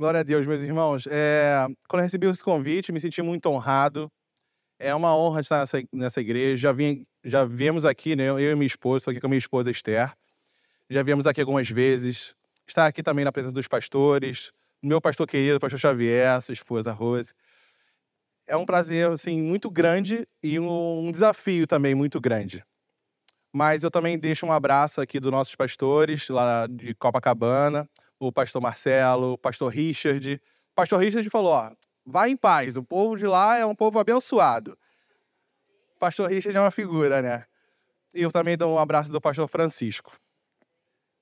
Glória a Deus, meus irmãos. É, quando eu recebi esse convite, me senti muito honrado. É uma honra estar nessa, nessa igreja. Já, vim, já viemos aqui, né? Eu e minha esposa, estou aqui com a minha esposa Esther. Já viemos aqui algumas vezes. Estar aqui também na presença dos pastores, meu pastor querido, pastor Xavier, sua esposa Rose. É um prazer, assim, muito grande e um, um desafio também muito grande. Mas eu também deixo um abraço aqui dos nossos pastores lá de Copacabana, o pastor Marcelo, o pastor Richard. O pastor Richard falou: ó, vai em paz, o povo de lá é um povo abençoado. O pastor Richard é uma figura, né? E eu também dou um abraço do pastor Francisco.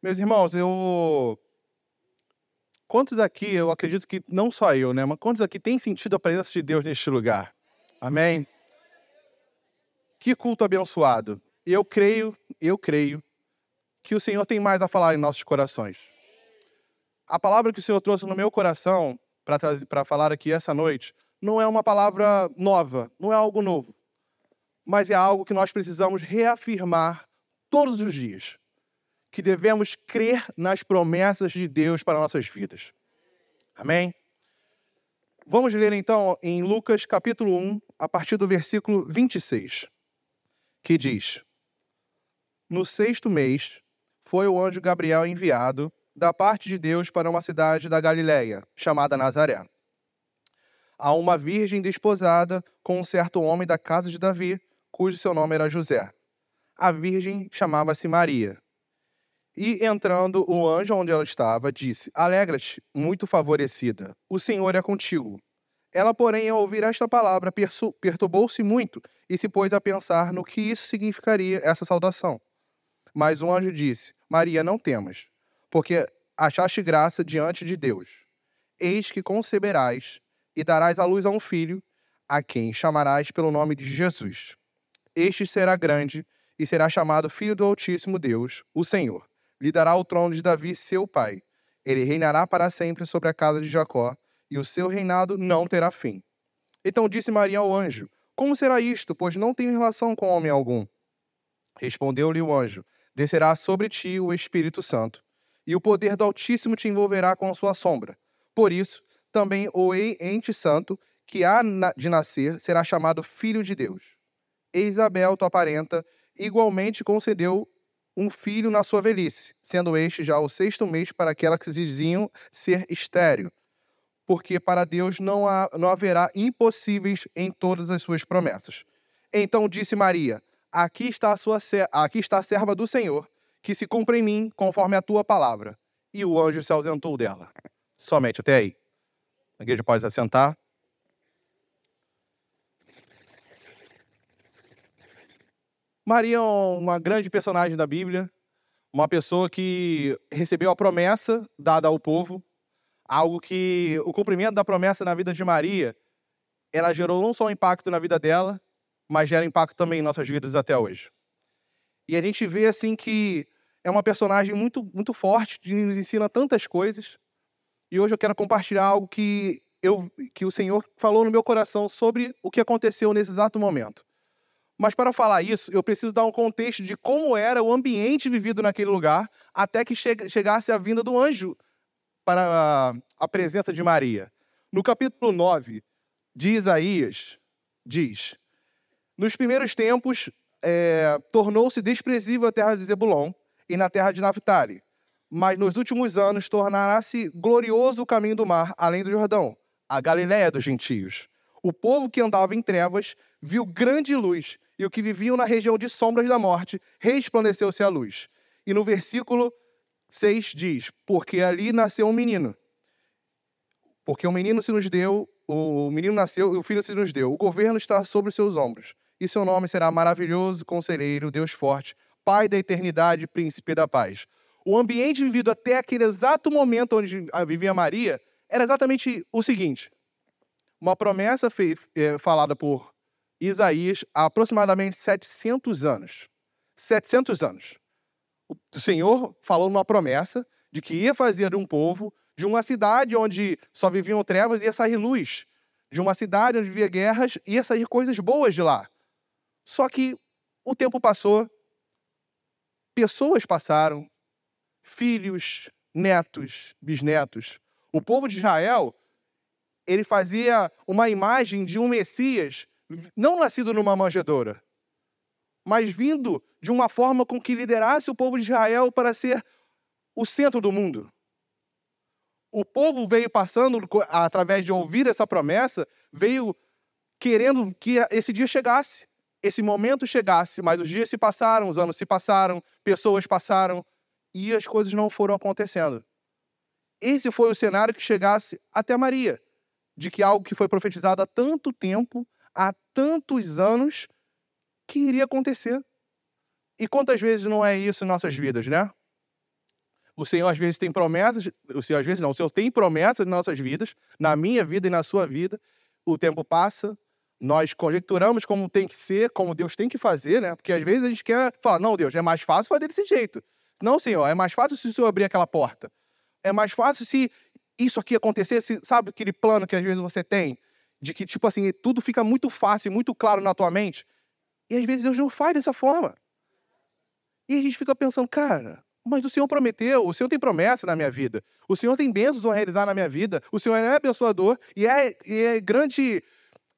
Meus irmãos, eu. Quantos aqui, eu acredito que não só eu, né? Mas quantos aqui têm sentido a presença de Deus neste lugar? Amém? Que culto abençoado. Eu creio, eu creio que o Senhor tem mais a falar em nossos corações. A palavra que o Senhor trouxe no meu coração para falar aqui essa noite não é uma palavra nova, não é algo novo, mas é algo que nós precisamos reafirmar todos os dias. Que devemos crer nas promessas de Deus para nossas vidas. Amém? Vamos ler então em Lucas capítulo 1, a partir do versículo 26, que diz: No sexto mês foi o anjo Gabriel enviado da parte de Deus para uma cidade da Galiléia, chamada Nazaré. A uma virgem desposada com um certo homem da casa de Davi, cujo seu nome era José. A virgem chamava-se Maria. E entrando o anjo onde ela estava, disse: Alegra-te, muito favorecida, o Senhor é contigo. Ela, porém, ao ouvir esta palavra, perturbou-se muito e se pôs a pensar no que isso significaria, essa saudação. Mas o anjo disse: Maria, não temas, porque achaste graça diante de Deus. Eis que conceberás e darás à luz a um filho, a quem chamarás pelo nome de Jesus. Este será grande e será chamado Filho do Altíssimo Deus, o Senhor. Lhe dará o trono de Davi, seu pai. Ele reinará para sempre sobre a casa de Jacó, e o seu reinado não terá fim. Então disse Maria ao anjo: Como será isto, pois não tenho relação com homem algum? Respondeu-lhe o anjo: Descerá sobre ti o Espírito Santo e o poder do Altíssimo te envolverá com a sua sombra. Por isso, também o ente santo que há de nascer será chamado filho de Deus. E Isabel, tua parenta, igualmente concedeu um filho na sua velhice, sendo este já o sexto mês para aquela que se diziam ser estéreo. Porque para Deus não, há, não haverá impossíveis em todas as suas promessas. Então disse Maria: Aqui está a sua aqui está a serva do Senhor que se cumpra em mim conforme a tua palavra. E o anjo se ausentou dela. Somente até aí. A igreja pode se assentar. Maria é uma grande personagem da Bíblia, uma pessoa que recebeu a promessa dada ao povo, algo que o cumprimento da promessa na vida de Maria, ela gerou não só um impacto na vida dela, mas gera impacto também em nossas vidas até hoje. E a gente vê assim que é uma personagem muito, muito forte, que nos ensina tantas coisas. E hoje eu quero compartilhar algo que, eu, que o Senhor falou no meu coração sobre o que aconteceu nesse exato momento. Mas para falar isso, eu preciso dar um contexto de como era o ambiente vivido naquele lugar até que chegasse a vinda do anjo para a presença de Maria. No capítulo 9 de Isaías, diz: Nos primeiros tempos, é, tornou-se desprezível a terra de Zebulon e na terra de Naphtali. Mas nos últimos anos tornará-se glorioso o caminho do mar, além do Jordão, a Galiléia dos gentios. O povo que andava em trevas viu grande luz, e o que viviam na região de sombras da morte resplandeceu-se a luz. E no versículo 6 diz: Porque ali nasceu um menino. Porque o um menino se nos deu, o menino nasceu e o filho se nos deu. O governo está sobre seus ombros e seu nome será maravilhoso, conselheiro, Deus forte, Pai da eternidade, príncipe da paz. O ambiente vivido até aquele exato momento onde vivia Maria era exatamente o seguinte: uma promessa é, falada por Isaías há aproximadamente 700 anos. 700 anos. O Senhor falou numa promessa de que ia fazer de um povo, de uma cidade onde só viviam trevas, ia sair luz. De uma cidade onde vivia guerras, ia sair coisas boas de lá. Só que o tempo passou, pessoas passaram, filhos, netos, bisnetos. O povo de Israel, ele fazia uma imagem de um Messias não nascido numa manjedoura, mas vindo de uma forma com que liderasse o povo de Israel para ser o centro do mundo. O povo veio passando, através de ouvir essa promessa, veio querendo que esse dia chegasse, esse momento chegasse, mas os dias se passaram, os anos se passaram, pessoas passaram e as coisas não foram acontecendo. Esse foi o cenário que chegasse até Maria, de que algo que foi profetizado há tanto tempo, há tantos anos, que iria acontecer. E quantas vezes não é isso em nossas vidas, né? O Senhor às vezes tem promessas, o Senhor às vezes não, o Senhor tem promessas em nossas vidas, na minha vida e na sua vida. O tempo passa, nós conjecturamos como tem que ser, como Deus tem que fazer, né? Porque às vezes a gente quer falar, não, Deus, é mais fácil fazer desse jeito. Não, Senhor, é mais fácil se o Senhor abrir aquela porta. É mais fácil se isso aqui acontecesse, sabe aquele plano que às vezes você tem? De que, tipo assim, tudo fica muito fácil, muito claro na tua mente. E às vezes Deus não faz dessa forma. E a gente fica pensando, cara, mas o Senhor prometeu, o Senhor tem promessa na minha vida. O Senhor tem bênçãos a realizar na minha vida. O Senhor é abençoador e é, e é grande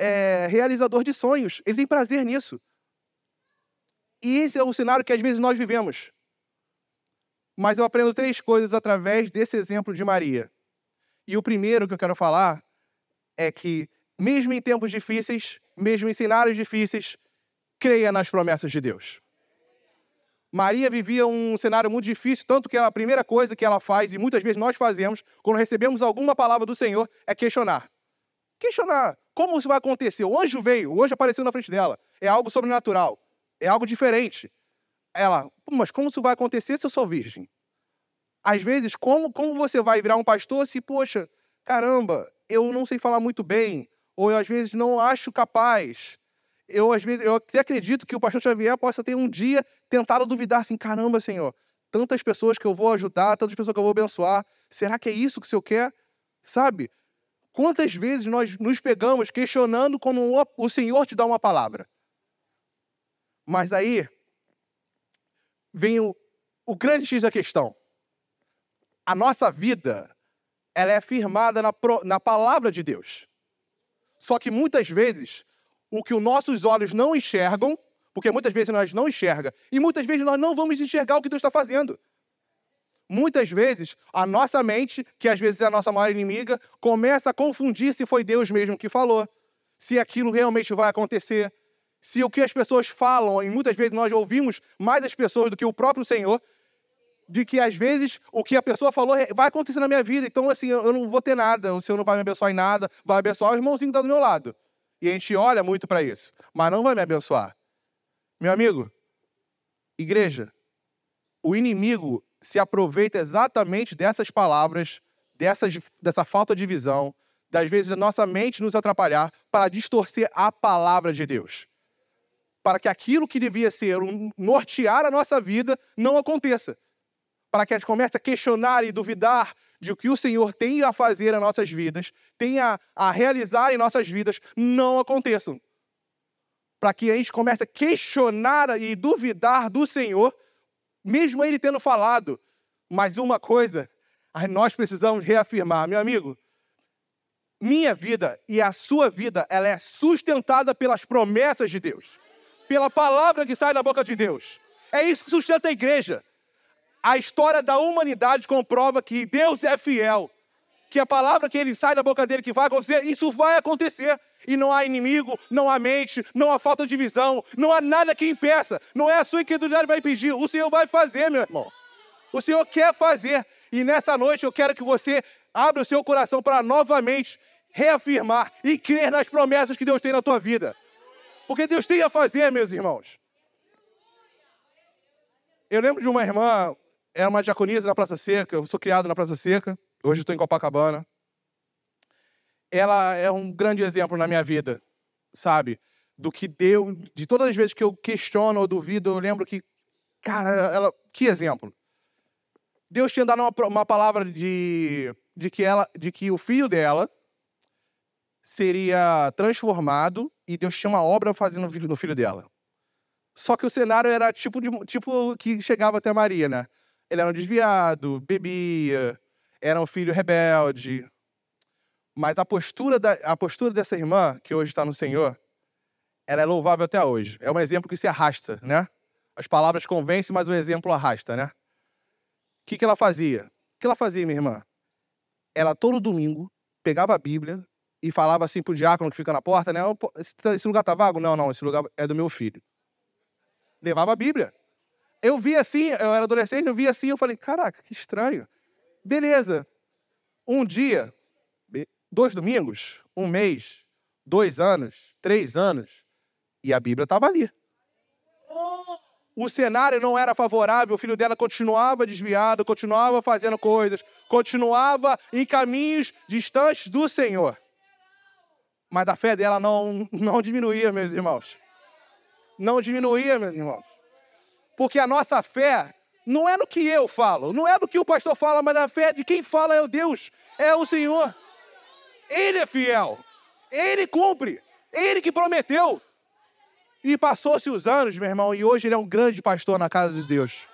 é, realizador de sonhos. Ele tem prazer nisso. E esse é o cenário que às vezes nós vivemos. Mas eu aprendo três coisas através desse exemplo de Maria. E o primeiro que eu quero falar é que, mesmo em tempos difíceis, mesmo em cenários difíceis, creia nas promessas de Deus. Maria vivia um cenário muito difícil, tanto que a primeira coisa que ela faz, e muitas vezes nós fazemos, quando recebemos alguma palavra do Senhor, é questionar. Questionar. Como isso vai acontecer? O anjo veio, o anjo apareceu na frente dela. É algo sobrenatural. É algo diferente. Ela, mas como isso vai acontecer se eu sou virgem? Às vezes, como, como você vai virar um pastor se, poxa, caramba, eu não sei falar muito bem, ou eu às vezes não acho capaz, eu às vezes eu até acredito que o pastor Xavier possa ter um dia tentado duvidar assim, caramba, Senhor, tantas pessoas que eu vou ajudar, tantas pessoas que eu vou abençoar, será que é isso que o Senhor quer? Sabe? Quantas vezes nós nos pegamos questionando quando o Senhor te dá uma palavra? Mas aí vem o, o grande X da questão. A nossa vida, ela é firmada na, na palavra de Deus. Só que muitas vezes o que os nossos olhos não enxergam, porque muitas vezes nós não enxergamos, e muitas vezes nós não vamos enxergar o que Deus está fazendo. Muitas vezes, a nossa mente, que às vezes é a nossa maior inimiga, começa a confundir se foi Deus mesmo que falou, se aquilo realmente vai acontecer, se o que as pessoas falam, e muitas vezes nós ouvimos mais as pessoas do que o próprio Senhor, de que às vezes o que a pessoa falou vai acontecer na minha vida, então assim, eu não vou ter nada, o Senhor não vai me abençoar em nada, vai abençoar o irmãozinho que está do meu lado. E a gente olha muito para isso, mas não vai me abençoar. Meu amigo, igreja, o inimigo se aproveita exatamente dessas palavras, dessas, dessa falta de visão, das vezes a nossa mente nos atrapalhar, para distorcer a palavra de Deus. Para que aquilo que devia ser um nortear a nossa vida não aconteça. Para que a gente comece a questionar e duvidar de o que o Senhor tem a fazer em nossas vidas, tem a, a realizar em nossas vidas, não aconteçam. Para que a gente comece a questionar e duvidar do Senhor, mesmo Ele tendo falado. Mas uma coisa, nós precisamos reafirmar, meu amigo, minha vida e a sua vida, ela é sustentada pelas promessas de Deus, pela palavra que sai da boca de Deus. É isso que sustenta a igreja a história da humanidade comprova que Deus é fiel. Que a palavra que ele sai da boca dele que vai acontecer, isso vai acontecer. E não há inimigo, não há mente, não há falta de visão, não há nada que impeça. Não é a sua incredulidade que vai pedir, o Senhor vai fazer, meu irmão. O Senhor quer fazer. E nessa noite eu quero que você abra o seu coração para novamente reafirmar e crer nas promessas que Deus tem na tua vida. Porque Deus tem a fazer, meus irmãos. Eu lembro de uma irmã, era uma diaconisa na Praça Seca, eu sou criado na Praça Seca, hoje estou em Copacabana. Ela é um grande exemplo na minha vida, sabe? Do que deu, de todas as vezes que eu questiono ou duvido, eu lembro que, cara, ela, que exemplo. Deus tinha dado uma, uma palavra de, de, que ela, de que o filho dela seria transformado e Deus tinha uma obra fazendo no filho, no filho dela. Só que o cenário era tipo, de, tipo que chegava até Maria, né? Ele era um desviado, bebia, era um filho rebelde. Mas a postura, da, a postura dessa irmã, que hoje está no Senhor, ela é louvável até hoje. É um exemplo que se arrasta, né? As palavras convencem, mas o exemplo arrasta, né? O que, que ela fazia? O que ela fazia, minha irmã? Ela todo domingo pegava a Bíblia e falava assim pro diácono que fica na porta, né? Esse lugar tá vago? Não, não, esse lugar é do meu filho. Levava a Bíblia. Eu vi assim, eu era adolescente, eu vi assim, eu falei, caraca, que estranho. Beleza. Um dia, dois domingos, um mês, dois anos, três anos, e a Bíblia estava ali. O cenário não era favorável, o filho dela continuava desviado, continuava fazendo coisas, continuava em caminhos distantes do Senhor. Mas a fé dela não, não diminuía, meus irmãos. Não diminuía, meus irmãos. Porque a nossa fé não é no que eu falo, não é no que o pastor fala, mas a fé de quem fala é o Deus, é o Senhor. Ele é fiel, ele cumpre, ele que prometeu. E passou-se os anos, meu irmão, e hoje ele é um grande pastor na casa de Deus.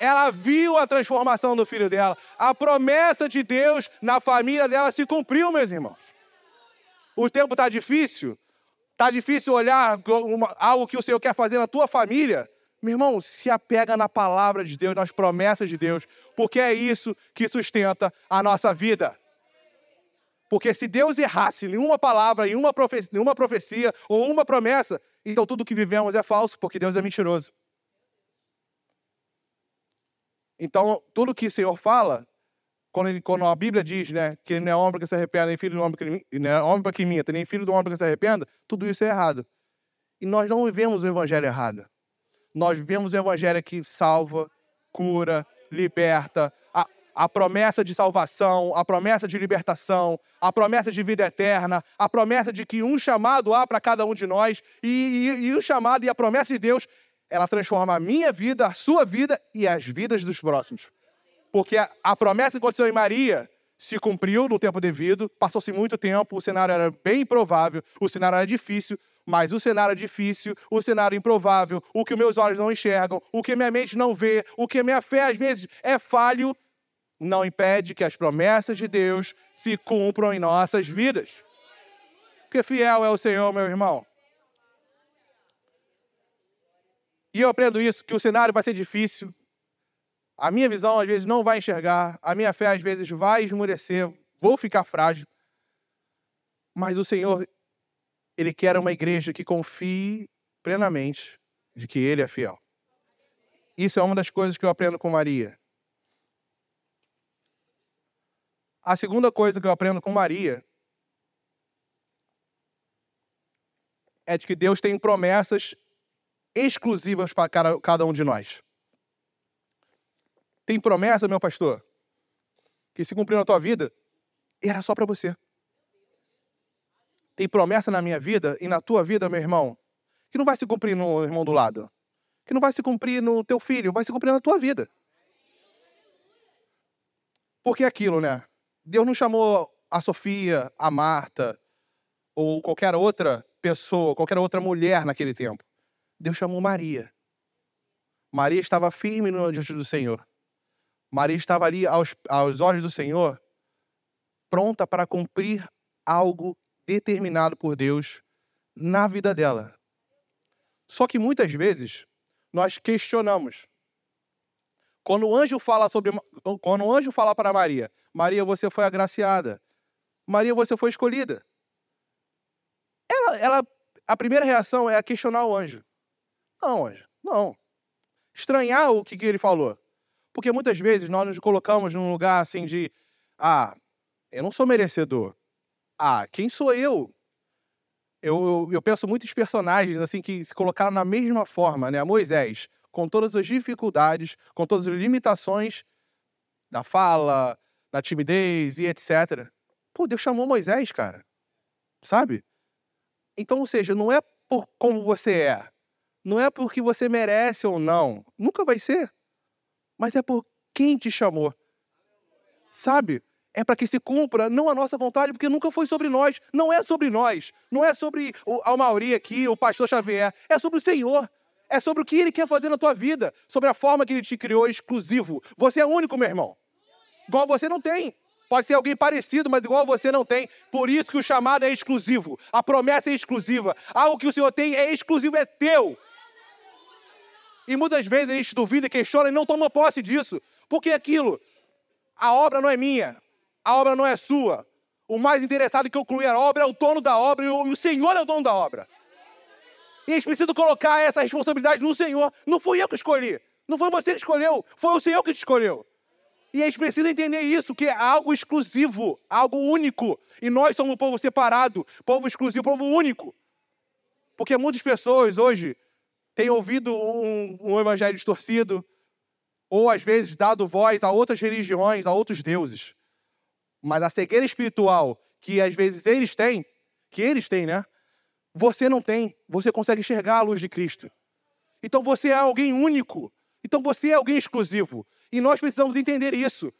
Ela viu a transformação do filho dela. A promessa de Deus na família dela se cumpriu, meus irmãos. O tempo está difícil. Está difícil olhar algo que o Senhor quer fazer na tua família. Meu irmão, se apega na palavra de Deus, nas promessas de Deus, porque é isso que sustenta a nossa vida. Porque se Deus errasse em uma palavra, em uma, profecia, em uma profecia ou uma promessa, então tudo que vivemos é falso, porque Deus é mentiroso. Então, tudo que o Senhor fala, quando, ele, quando a Bíblia diz né, que ele não é homem que se arrependa, nem filho do homem que, não é homem que minta, nem filho do homem que se arrependa, tudo isso é errado. E nós não vivemos o evangelho errado. Nós vivemos o evangelho que salva, cura, liberta, a, promessa de salvação, a promessa de libertação, a promessa de vida eterna, a promessa de que um chamado há para cada um de nós, e, e, e o chamado e a promessa de Deus, ela transforma a minha vida, a sua vida e as vidas dos próximos. Porque a, a promessa que aconteceu em Maria se cumpriu no tempo devido, passou-se muito tempo, o cenário era bem improvável, o cenário era difícil, mas o cenário difícil, o cenário improvável, o que meus olhos não enxergam, o que minha mente não vê, o que minha fé às vezes é falho, não impede que as promessas de Deus se cumpram em nossas vidas. Porque fiel é o Senhor, meu irmão. E eu aprendo isso, que o cenário vai ser difícil. A minha visão, às vezes, não vai enxergar. A minha fé, às vezes, vai esmurecer. Vou ficar frágil. Mas o Senhor, Ele quer uma igreja que confie plenamente de que Ele é fiel. Isso é uma das coisas que eu aprendo com Maria. A segunda coisa que eu aprendo com Maria é de que Deus tem promessas exclusivas para cada um de nós. Tem promessa, meu pastor, que se cumprir na tua vida, era só para você. Tem promessa na minha vida e na tua vida, meu irmão, que não vai se cumprir no irmão do lado, que não vai se cumprir no teu filho, vai se cumprir na tua vida. Porque é aquilo, né? Deus não chamou a Sofia, a Marta, ou qualquer outra pessoa, qualquer outra mulher naquele tempo. Deus chamou Maria. Maria estava firme no diante do Senhor. Maria estava ali aos, aos olhos do Senhor, pronta para cumprir algo determinado por Deus na vida dela. Só que muitas vezes nós questionamos. Quando o anjo fala sobre quando o anjo fala para Maria, Maria, você foi agraciada. Maria, você foi escolhida. Ela, ela, a primeira reação é questionar o anjo. Não, anjo, não. Estranhar o que, que ele falou. Porque muitas vezes nós nos colocamos num lugar assim de: ah, eu não sou merecedor. Ah, quem sou eu? Eu, eu, eu penso muitos personagens assim que se colocaram na mesma forma, né? Moisés, com todas as dificuldades, com todas as limitações da fala, da timidez e etc. Pô, Deus chamou Moisés, cara. Sabe? Então, ou seja, não é por como você é, não é porque você merece ou não, nunca vai ser, mas é por quem te chamou. Sabe? É para que se cumpra não a nossa vontade, porque nunca foi sobre nós, não é sobre nós, não é sobre a Mauri aqui, o pastor Xavier, é sobre o Senhor. É sobre o que ele quer fazer na tua vida, sobre a forma que ele te criou exclusivo. Você é único, meu irmão. Igual você não tem. Pode ser alguém parecido, mas igual você não tem. Por isso que o chamado é exclusivo. A promessa é exclusiva. Algo que o Senhor tem é exclusivo, é teu. E muitas vezes a gente duvida, questiona e não toma posse disso. Porque aquilo, a obra não é minha, a obra não é sua. O mais interessado em concluir a obra é o dono da obra e o Senhor é o dono da obra. E a gente precisa colocar essa responsabilidade no Senhor. Não fui eu que escolhi. Não foi você que escolheu. Foi o Senhor que te escolheu. E a gente precisa entender isso, que é algo exclusivo, algo único. E nós somos um povo separado, povo exclusivo, povo único. Porque muitas pessoas hoje têm ouvido um, um evangelho distorcido, ou às vezes dado voz a outras religiões, a outros deuses. Mas a cegueira espiritual que às vezes eles têm, que eles têm, né? Você não tem. Você consegue enxergar a luz de Cristo. Então você é alguém único. Então você é alguém exclusivo. E nós precisamos entender isso.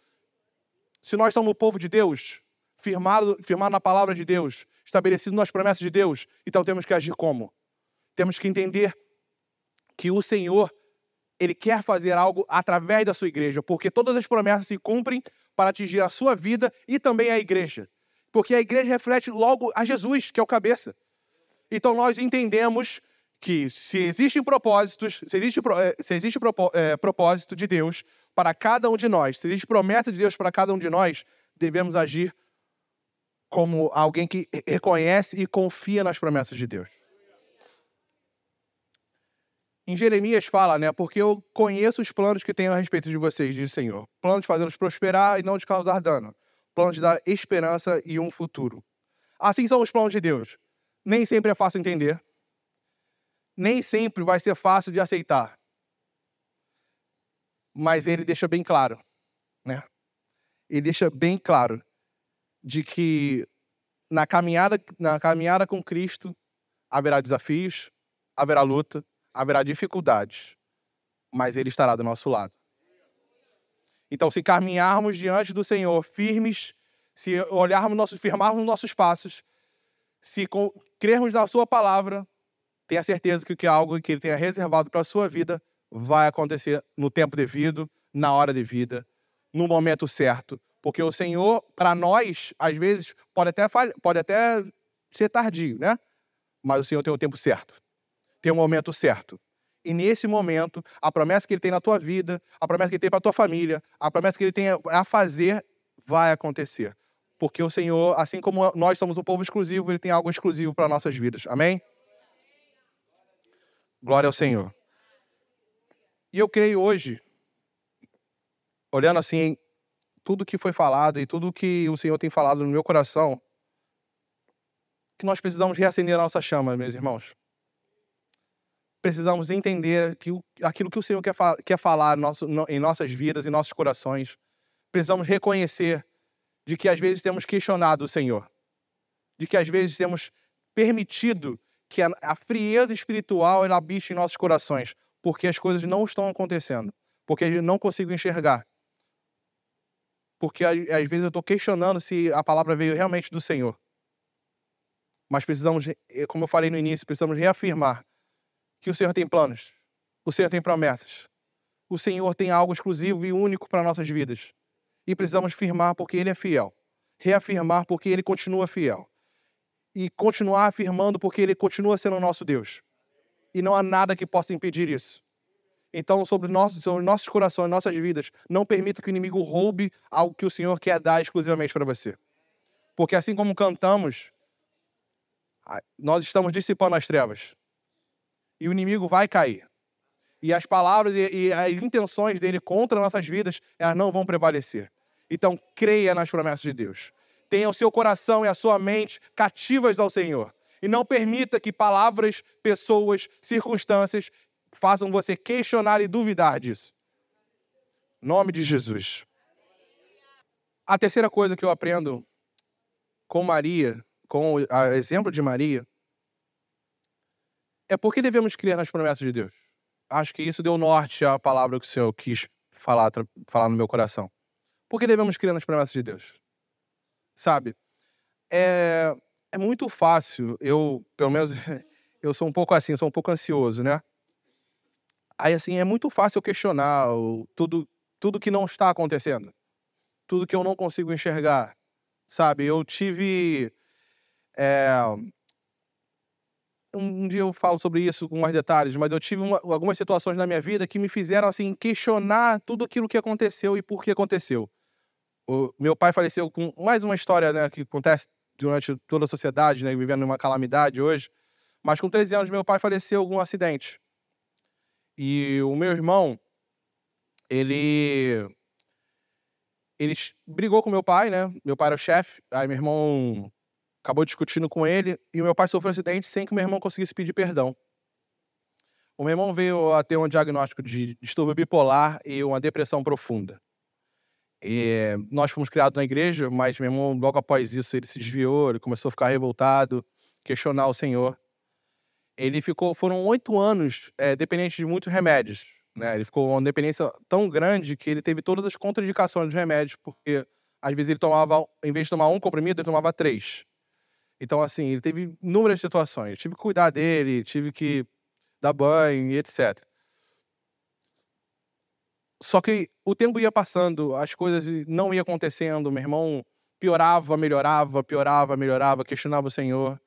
Se nós somos o povo de Deus, firmado, firmado na palavra de Deus, estabelecido nas promessas de Deus, então temos que agir como? Temos que entender que o Senhor, Ele quer fazer algo através da sua igreja, porque todas as promessas se cumprem para atingir a sua vida e também a igreja. Porque a igreja reflete logo a Jesus, que é o cabeça. Então nós entendemos que se existem propósitos, se existe, eh, se existe é, propósito de Deus para cada um de nós, se existe promessa de Deus para cada um de nós, devemos agir como alguém que reconhece e confia nas promessas de Deus. Em Jeremias fala, né? Porque eu conheço os planos que tenho a respeito de vocês, diz o Senhor. Planos de fazê-los prosperar e não de causar dano. Planos de dar esperança e um futuro. Assim são os planos de Deus. Nem sempre é fácil entender, nem sempre vai ser fácil de aceitar. Mas ele deixa bem claro, né? Ele deixa bem claro de que na caminhada, na caminhada com Cristo haverá desafios, haverá luta, haverá dificuldades, mas ele estará do nosso lado. Então, se caminharmos diante do Senhor firmes, se olharmos nossos, firmarmos nossos passos, se crermos na Sua palavra, tenha certeza que, que é algo que ele tenha reservado para a sua vida vai acontecer no tempo devido, na hora devida, no momento certo. Porque o Senhor, para nós, às vezes, pode até, pode até ser tardio, né? Mas o Senhor tem o tempo certo, tem o momento certo. E nesse momento, a promessa que Ele tem na tua vida, a promessa que Ele tem para a tua família, a promessa que Ele tem a fazer, vai acontecer. Porque o Senhor, assim como nós somos um povo exclusivo, Ele tem algo exclusivo para nossas vidas. Amém? Glória ao Senhor. E eu creio hoje, olhando assim, tudo que foi falado e tudo que o Senhor tem falado no meu coração, que nós precisamos reacender a nossa chama, meus irmãos. Precisamos entender que aquilo que o Senhor quer, quer falar em nossas vidas, em nossos corações. Precisamos reconhecer de que às vezes temos questionado o Senhor, de que às vezes temos permitido que a, frieza espiritual ela habite em nossos corações, porque as coisas não estão acontecendo, porque eu não consigo enxergar. Porque às vezes eu estou questionando se a palavra veio realmente do Senhor. Mas precisamos, eh, como eu falei no início, precisamos reafirmar que o Senhor tem planos, o Senhor tem promessas, o Senhor tem algo exclusivo e único para nossas vidas. E precisamos firmar porque Ele é fiel. Reafirmar porque Ele continua fiel e continuar afirmando porque ele continua sendo o nosso Deus. E não há nada que possa impedir isso. Então, sobre, nossos, sobre nossos corações, nossas vidas, não permita que o inimigo roube algo que o Senhor quer dar exclusivamente para você. Porque assim como cantamos, nós estamos dissipando as trevas. E o inimigo vai cair. E as palavras e as intenções dele contra nossas vidas, elas não vão prevalecer. Então, creia nas promessas de Deus tenha o seu coração e a sua mente cativas ao Senhor. E não permita que palavras, pessoas, circunstâncias façam você questionar e duvidar disso. Nome de Jesus. A terceira coisa que eu aprendo com Maria, com o exemplo de Maria, é por que devemos crer nas promessas de Deus. Acho que isso deu norte à palavra que o Senhor quis falar, falar no meu coração. Por que devemos crer nas promessas de Deus? sabe? É, é muito fácil, eu, pelo menos, eu sou um pouco assim, sou um pouco ansioso, né? Aí, assim, é muito fácil questionar tudo, tudo que não está acontecendo. tudo que eu não consigo enxergar, sabe? Eu tive. É... Um dia eu falo sobre isso com mais detalhes, mas eu tive uma, algumas situações na minha vida que me fizeram assim questionar tudo aquilo que aconteceu e por que aconteceu. O meu pai faleceu com mais uma história né, que acontece durante toda a sociedade, né, vivendo uma calamidade hoje. Mas com 13 anos, meu pai faleceu com um acidente. E o meu irmão, ele ele brigou com meu pai, né? Meu pai era o chefe, aí meu irmão acabou discutindo com ele e o meu pai sofreu um acidente sem que meu irmão conseguisse pedir perdão. O meu irmão veio a ter um diagnóstico de distúrbio bipolar e uma depressão profunda. E nós fomos criados na igreja, mas meu irmão, logo após isso, ele se desviou, ele começou a ficar revoltado, questionar o Senhor. Ele ficou, foram oito anos é, dependente de muitos remédios, né? Ele ficou uma dependência tão grande que ele teve todas as contraindicações dos remédios, porque às vezes ele tomava, em vez de tomar um comprimido, ele tomava três. Então, assim, ele teve inúmeras situações. tive que cuidar dele, tive que dar banho e etc. Só que o tempo ia passando, as coisas não iam acontecendo, meu irmão piorava, melhorava, piorava, melhorava, questionava o Senhor.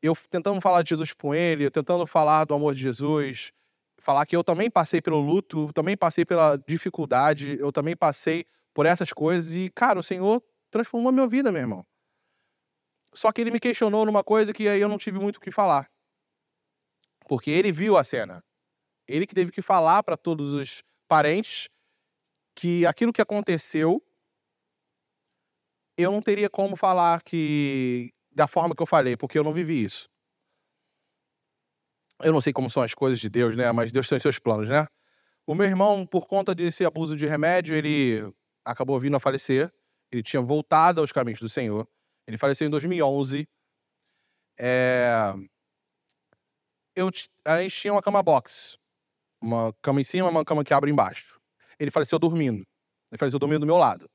Eu tentando falar de Jesus com ele, tentando falar do amor de Jesus, falar que eu também passei pelo luto, também passei pela dificuldade, eu também passei por essas coisas e, cara, o Senhor transformou a minha vida, meu irmão. Só que ele me questionou numa coisa que aí eu não tive muito o que falar. Porque ele viu a cena. Ele que teve que falar para todos os parentes que aquilo que aconteceu eu não teria como falar que da forma que eu falei, porque eu não vivi isso eu não sei como são as coisas de Deus, né? Mas Deus tem seus planos, né? O meu irmão, por conta desse abuso de remédio, ele acabou vindo a falecer. Ele tinha voltado aos caminhos do Senhor. Ele faleceu em 2011. É... Eu, a gente tinha uma cama box. Uma cama em cima, uma cama que abre embaixo. Ele faleceu dormindo. Ele faleceu dormindo do meu lado.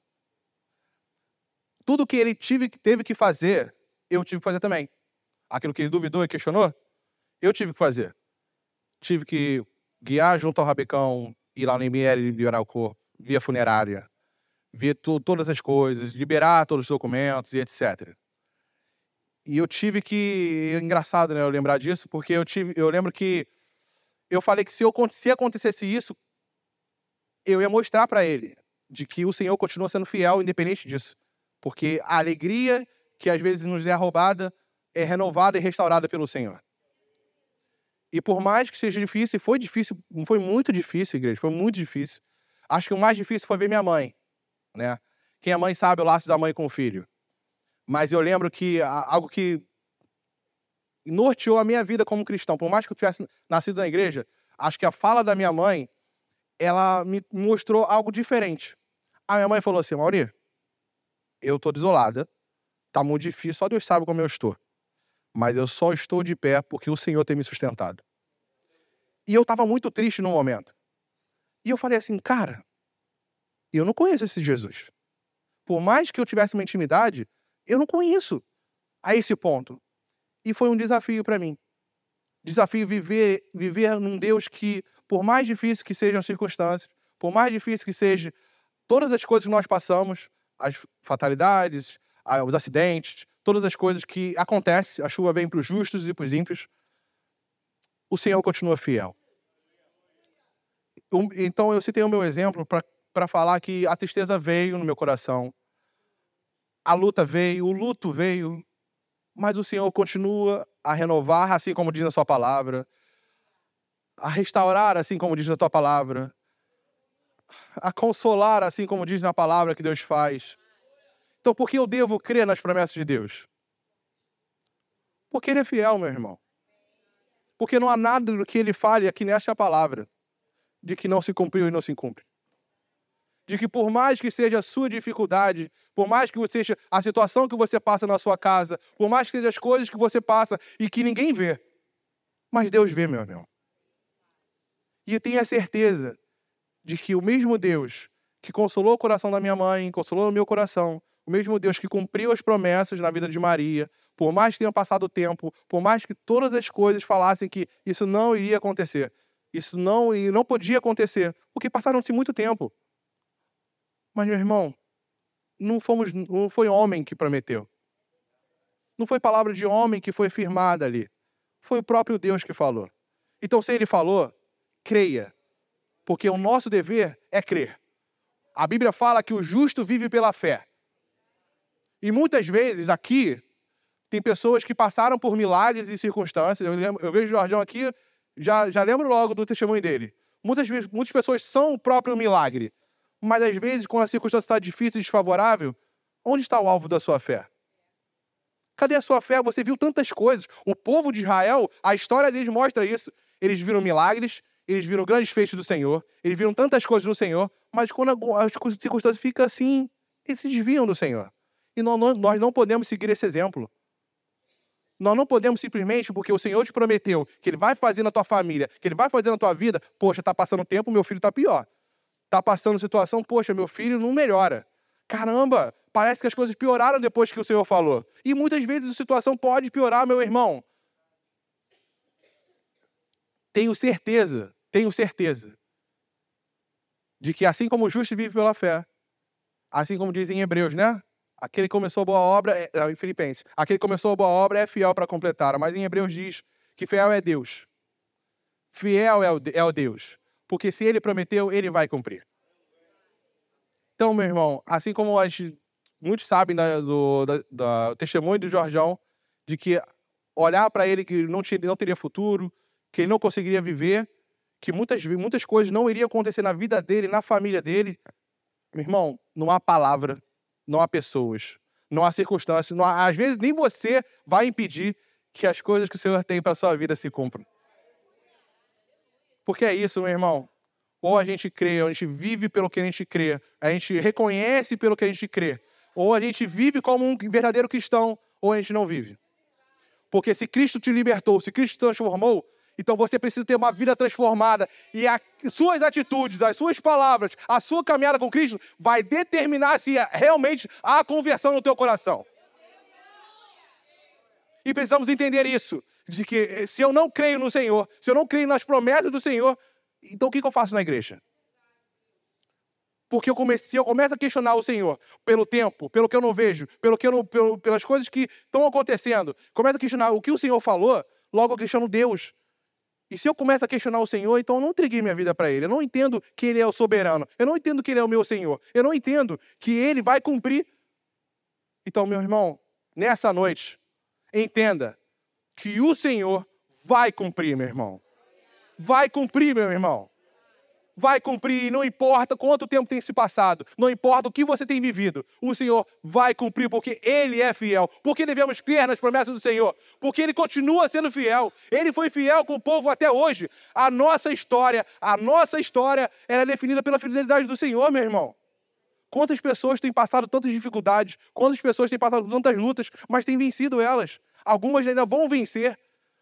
Tudo que ele tive, teve que fazer, eu tive que fazer também. Aquilo que ele duvidou e questionou, eu tive que fazer. Tive que guiar junto ao rabecão, ir lá no ML liberar o corpo, via funerária, ver todas as coisas, liberar todos os documentos e etc. E eu tive que. É engraçado, né, eu lembrar disso, porque eu, tive, eu lembro que eu falei que se, eu, se acontecesse isso, eu ia mostrar para ele de que o Senhor continua sendo fiel, independente disso. Porque a alegria que às vezes nos é roubada é renovada e restaurada pelo Senhor. E por mais que seja difícil, foi difícil, foi muito difícil, igreja, foi muito difícil. Acho que o mais difícil foi ver minha mãe, né? Quem é mãe sabe o laço da mãe com o filho. Mas eu lembro que algo que norteou a minha vida como cristão, por mais que eu tivesse nascido na igreja, acho que a fala da minha mãe, ela me mostrou algo diferente. A minha mãe falou assim, Mauri, eu tô desolada, tá muito difícil, só Deus sabe como eu estou mas eu só estou de pé porque o Senhor tem me sustentado. E eu estava muito triste no momento. E eu falei assim, cara, eu não conheço esse Jesus. Por mais que eu tivesse uma intimidade, eu não conheço a esse ponto. E foi um desafio para mim. Desafio viver viver num Deus que, por mais difícil que sejam as circunstâncias, por mais difícil que seja todas as coisas que nós passamos, as fatalidades, os acidentes, todas as coisas que acontecem, a chuva vem para os justos e para os ímpios, o Senhor continua fiel. Então eu citei o meu exemplo para falar que a tristeza veio no meu coração, a luta veio, o luto veio, mas o Senhor continua a renovar, assim como diz a sua palavra, a restaurar, assim como diz a tua palavra, a consolar, assim como diz na palavra que Deus faz. Então, por que eu devo crer nas promessas de Deus? Porque Ele é fiel, meu irmão. Porque não há nada do que Ele fale aqui nesta palavra de que não se cumpriu e não se cumpre. De que por mais que seja a sua dificuldade, por mais que seja a situação que você passa na sua casa, por mais que seja as coisas que você passa e que ninguém vê, mas Deus vê, meu irmão. E eu tenho a certeza de que o mesmo Deus que consolou o coração da minha mãe, consolou o meu coração, o mesmo Deus que cumpriu as promessas na vida de Maria, por mais que tenha passado o tempo, por mais que todas as coisas falassem que isso não iria acontecer, isso não, não podia acontecer, porque passaram-se muito tempo. Mas, meu irmão, não, fomos, não foi homem que prometeu. Não foi palavra de homem que foi firmada ali. Foi o próprio Deus que falou. Então, se ele falou, creia. Porque o nosso dever é crer. A Bíblia fala que o justo vive pela fé. E muitas vezes aqui, tem pessoas que passaram por milagres e circunstâncias. Eu, lembro, eu vejo o Jordão aqui, já, já lembro logo do testemunho dele. Muitas, muitas pessoas são o próprio milagre. Mas às vezes, quando a circunstância está difícil e desfavorável, onde está o alvo da sua fé? Cadê a sua fé? Você viu tantas coisas. O povo de Israel, a história deles mostra isso. Eles viram milagres, eles viram grandes feitos do Senhor, eles viram tantas coisas no Senhor, mas quando as circunstâncias ficam assim, eles se desviam do Senhor. E nós não podemos seguir esse exemplo. Nós não podemos simplesmente, porque o Senhor te prometeu que Ele vai fazer na tua família, que Ele vai fazer na tua vida, poxa, está passando tempo, meu filho está pior. Está passando situação, poxa, meu filho não melhora. Caramba, parece que as coisas pioraram depois que o Senhor falou. E muitas vezes a situação pode piorar, meu irmão. Tenho certeza, tenho certeza, de que assim como o justo vive pela fé, assim como dizem em Hebreus, né? Aquele que começou a boa obra, é, não, em Filipenses, aquele que começou a boa obra é fiel para completar. Mas em Hebreus diz que fiel é Deus. Fiel é o, é o Deus. Porque se ele prometeu, ele vai cumprir. Então, meu irmão, assim como a gente, muitos sabem da, do, da, da, testemunho do Jorjão, de que olhar para ele que não, não teria futuro, que ele não conseguiria viver, que muitas, muitas coisas não iriam acontecer na vida dele, na família dele. Meu irmão, não há palavra, não há pessoas, não há circunstâncias, não há, às vezes nem você vai impedir que as coisas que o Senhor tem para sua vida se cumpram. Porque é isso, meu irmão. Ou a gente crê, ou a gente vive pelo que a gente crê, a gente reconhece pelo que a gente crê. Ou a gente vive como um verdadeiro cristão, ou a gente não vive. Porque se Cristo te libertou, se Cristo te transformou, então você precisa ter uma vida transformada. E as suas atitudes, as suas palavras, a sua caminhada com Cristo vai determinar se realmente há conversão no teu coração. E precisamos entender isso. De que se eu não creio no Senhor, se eu não creio nas promessas do Senhor, então o que, eu faço na igreja? Porque eu comecei, eu começo a questionar o Senhor pelo tempo, pelo que eu não vejo, pelo que não, pelo, pelas coisas que estão acontecendo. Começo a questionar o que o Senhor falou, logo eu questiono Deus. E se eu começo a questionar o Senhor, então eu não entreguei minha vida para Ele. Eu não entendo que Ele é o soberano. Eu não entendo que Ele é o meu Senhor. Eu não entendo que Ele vai cumprir. Então, meu irmão, nessa noite, entenda que o Senhor vai cumprir, meu irmão vai cumprir, meu irmão. Vai cumprir, não importa quanto tempo tem se passado, não importa o que você tem vivido, o Senhor vai cumprir, porque Ele é fiel. Porque devemos crer nas promessas do Senhor, porque Ele continua sendo fiel. Ele foi fiel com o povo até hoje. A nossa história, a nossa história, é definida pela fidelidade do Senhor, meu irmão. Quantas pessoas têm passado tantas dificuldades, quantas pessoas têm passado tantas lutas, mas têm vencido elas. Algumas ainda vão vencer,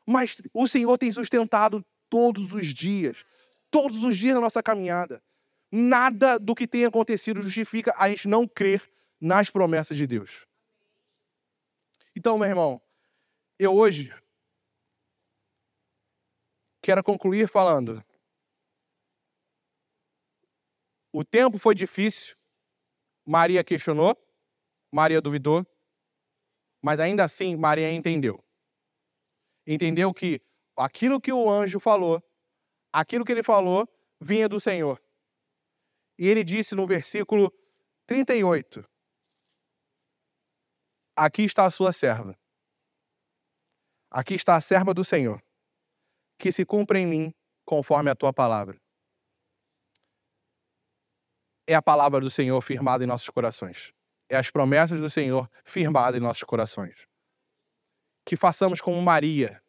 mas o Senhor tem sustentado todos os dias. Todos os dias na nossa caminhada. Nada do que tem acontecido justifica a gente não crer nas promessas de Deus. Então, meu irmão, eu hoje quero concluir falando. O tempo foi difícil, Maria questionou, Maria duvidou, mas ainda assim Maria entendeu. Entendeu que aquilo que o anjo falou, aquilo que ele falou, vinha do Senhor. E ele disse no versículo 38: Aqui está a sua serva. Aqui está a serva do Senhor, que se cumpra em mim conforme a tua palavra. É a palavra do Senhor firmada em nossos corações. É as promessas do Senhor firmadas em nossos corações. Que façamos como Maria,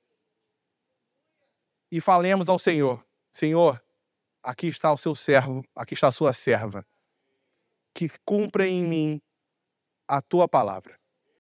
e falemos ao Senhor: Senhor, aqui está o seu servo, aqui está a sua serva, que cumpra em mim a tua palavra.